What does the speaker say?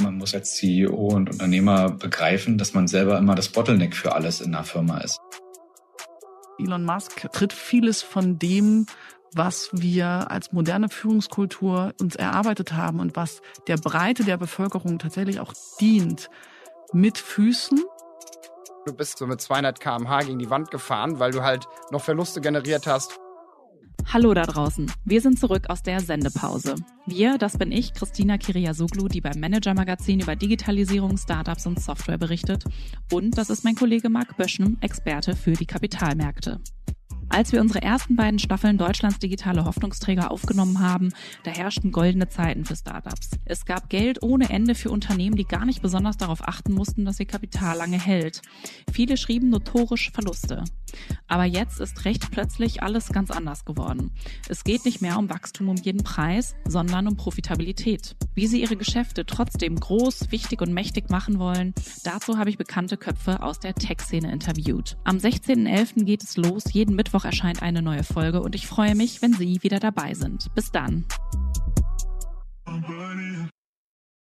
Man muss als CEO und Unternehmer begreifen, dass man selber immer das Bottleneck für alles in einer Firma ist. Elon Musk tritt vieles von dem, was wir als moderne Führungskultur uns erarbeitet haben und was der Breite der Bevölkerung tatsächlich auch dient, mit Füßen. Du bist so mit 200 km/h gegen die Wand gefahren, weil du halt noch Verluste generiert hast. Hallo da draußen. Wir sind zurück aus der Sendepause. Wir, das bin ich, Christina Kiriasoglu, die beim Manager Magazin über Digitalisierung, Startups und Software berichtet. Und das ist mein Kollege Marc Böschen, Experte für die Kapitalmärkte. Als wir unsere ersten beiden Staffeln Deutschlands digitale Hoffnungsträger aufgenommen haben, da herrschten goldene Zeiten für Startups. Es gab Geld ohne Ende für Unternehmen, die gar nicht besonders darauf achten mussten, dass ihr Kapital lange hält. Viele schrieben notorisch Verluste. Aber jetzt ist recht plötzlich alles ganz anders geworden. Es geht nicht mehr um Wachstum um jeden Preis, sondern um Profitabilität. Wie sie ihre Geschäfte trotzdem groß, wichtig und mächtig machen wollen, dazu habe ich bekannte Köpfe aus der Tech-Szene interviewt. Am 16.11. geht es los, jeden Mittwoch erscheint eine neue Folge und ich freue mich, wenn Sie wieder dabei sind. Bis dann.